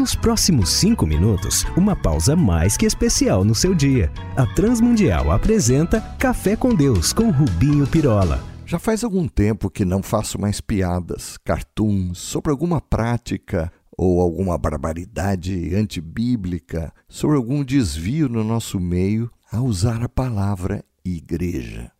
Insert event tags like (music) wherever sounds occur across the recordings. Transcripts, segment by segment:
Nos próximos cinco minutos, uma pausa mais que especial no seu dia. A Transmundial apresenta Café com Deus com Rubinho Pirola. Já faz algum tempo que não faço mais piadas, cartoons sobre alguma prática ou alguma barbaridade antibíblica, sobre algum desvio no nosso meio a usar a palavra igreja.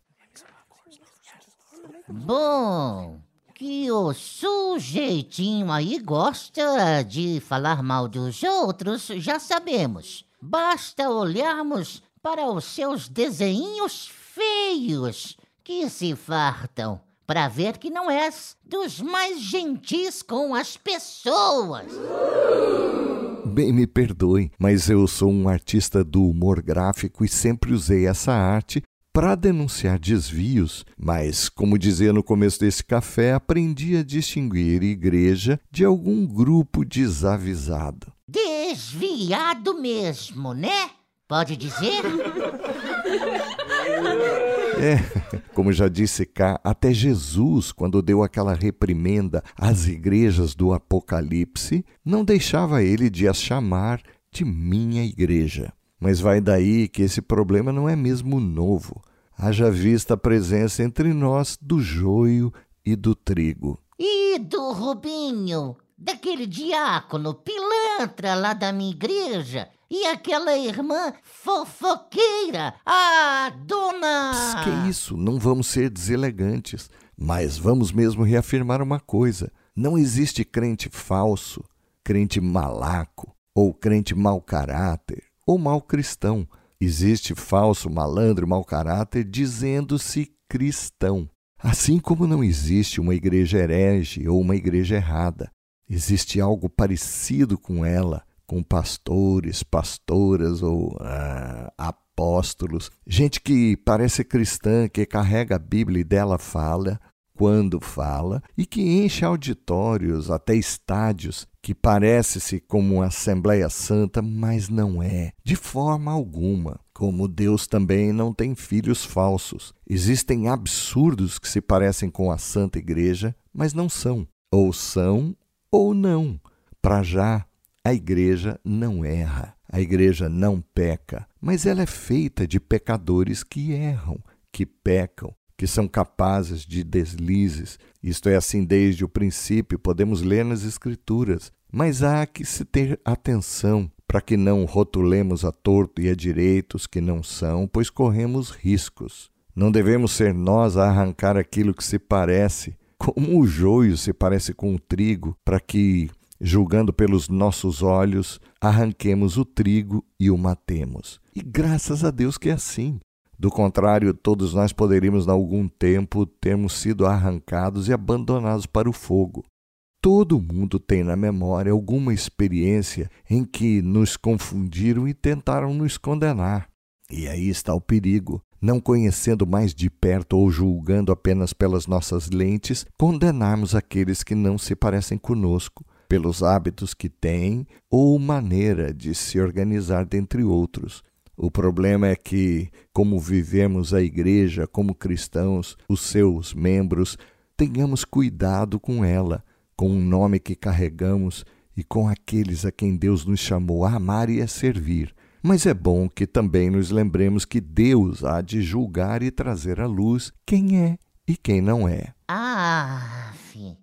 Bom, que o sujeitinho aí gosta de falar mal dos outros, já sabemos. Basta olharmos para os seus desenhos feios que se fartam para ver que não és dos mais gentis com as pessoas. Bem, me perdoe, mas eu sou um artista do humor gráfico e sempre usei essa arte para denunciar desvios, mas, como dizia no começo desse café, aprendi a distinguir igreja de algum grupo desavisado. Desviado mesmo, né? Pode dizer? (laughs) É, como já disse cá, até Jesus, quando deu aquela reprimenda às igrejas do Apocalipse, não deixava ele de as chamar de minha igreja. Mas vai daí que esse problema não é mesmo novo. Haja vista a presença entre nós do joio e do trigo. E do Rubinho, daquele diácono pilantra lá da minha igreja, e aquela irmã fofoqueira, a dona. Que isso, não vamos ser deselegantes, mas vamos mesmo reafirmar uma coisa: não existe crente falso, crente malaco, ou crente mau caráter, ou mau cristão. Existe falso, malandro, mau caráter dizendo-se cristão. Assim como não existe uma igreja herege ou uma igreja errada, existe algo parecido com ela com pastores, pastoras ou ah, apóstolos, gente que parece cristã, que carrega a Bíblia e dela fala, quando fala, e que enche auditórios, até estádios, que parece-se como uma Assembleia Santa, mas não é, de forma alguma. Como Deus também não tem filhos falsos. Existem absurdos que se parecem com a Santa Igreja, mas não são. Ou são ou não. Para já, a igreja não erra, a igreja não peca, mas ela é feita de pecadores que erram, que pecam, que são capazes de deslizes. Isto é assim desde o princípio, podemos ler nas Escrituras. Mas há que se ter atenção para que não rotulemos a torto e a direitos que não são, pois corremos riscos. Não devemos ser nós a arrancar aquilo que se parece, como o joio se parece com o trigo, para que julgando pelos nossos olhos, arranquemos o trigo e o matemos. E graças a Deus que é assim. Do contrário, todos nós poderíamos, em algum tempo, termos sido arrancados e abandonados para o fogo. Todo mundo tem na memória alguma experiência em que nos confundiram e tentaram nos condenar. E aí está o perigo. Não conhecendo mais de perto ou julgando apenas pelas nossas lentes, condenarmos aqueles que não se parecem conosco, pelos hábitos que têm ou maneira de se organizar, dentre outros. O problema é que, como vivemos a igreja como cristãos, os seus membros, tenhamos cuidado com ela, com o nome que carregamos e com aqueles a quem Deus nos chamou a amar e a servir. Mas é bom que também nos lembremos que Deus há de julgar e trazer à luz quem é e quem não é. Ah,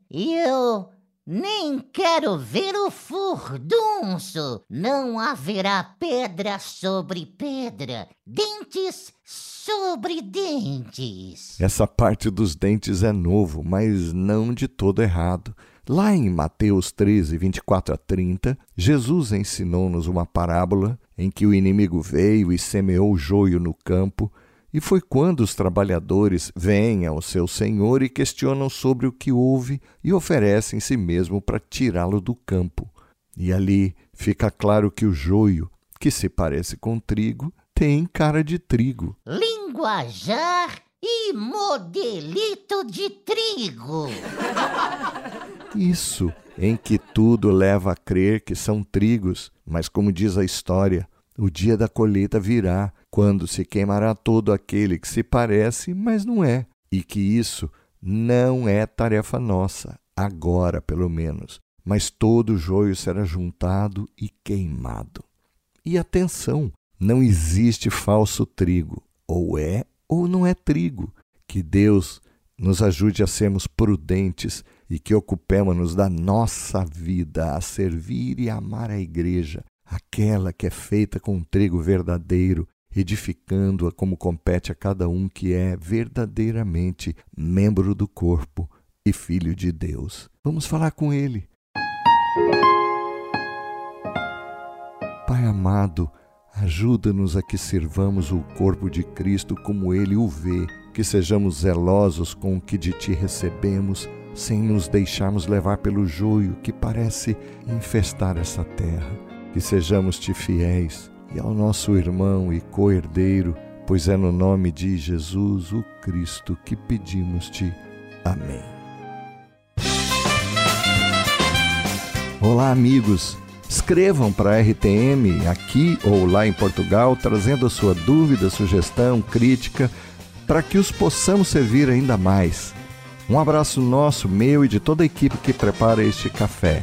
eu nem quero ver o furdunço. Não haverá pedra sobre pedra, dentes sobre dentes. Essa parte dos dentes é novo, mas não de todo errado. Lá em Mateus 13, 24 a 30, Jesus ensinou-nos uma parábola em que o inimigo veio e semeou joio no campo e foi quando os trabalhadores vêm ao seu senhor e questionam sobre o que houve e oferecem si mesmo para tirá-lo do campo. E ali fica claro que o joio, que se parece com trigo, tem cara de trigo. Linguajar e modelito de trigo. Isso, em que tudo leva a crer que são trigos, mas como diz a história, o dia da colheita virá, quando se queimará todo aquele que se parece, mas não é, e que isso não é tarefa nossa, agora pelo menos, mas todo o joio será juntado e queimado. E atenção, não existe falso trigo, ou é ou não é trigo. Que Deus nos ajude a sermos prudentes e que ocupemos-nos da nossa vida a servir e amar a igreja, aquela que é feita com trigo verdadeiro, edificando-a como compete a cada um que é verdadeiramente membro do corpo e filho de Deus. Vamos falar com ele. Pai amado, ajuda-nos a que sirvamos o corpo de Cristo como ele o vê, que sejamos zelosos com o que de ti recebemos sem nos deixarmos levar pelo joio que parece infestar essa terra. Que sejamos-te fiéis e ao nosso irmão e co-herdeiro, pois é no nome de Jesus, o Cristo, que pedimos-te. Amém. Olá, amigos. Escrevam para a RTM aqui ou lá em Portugal, trazendo a sua dúvida, sugestão, crítica, para que os possamos servir ainda mais. Um abraço nosso, meu e de toda a equipe que prepara este café.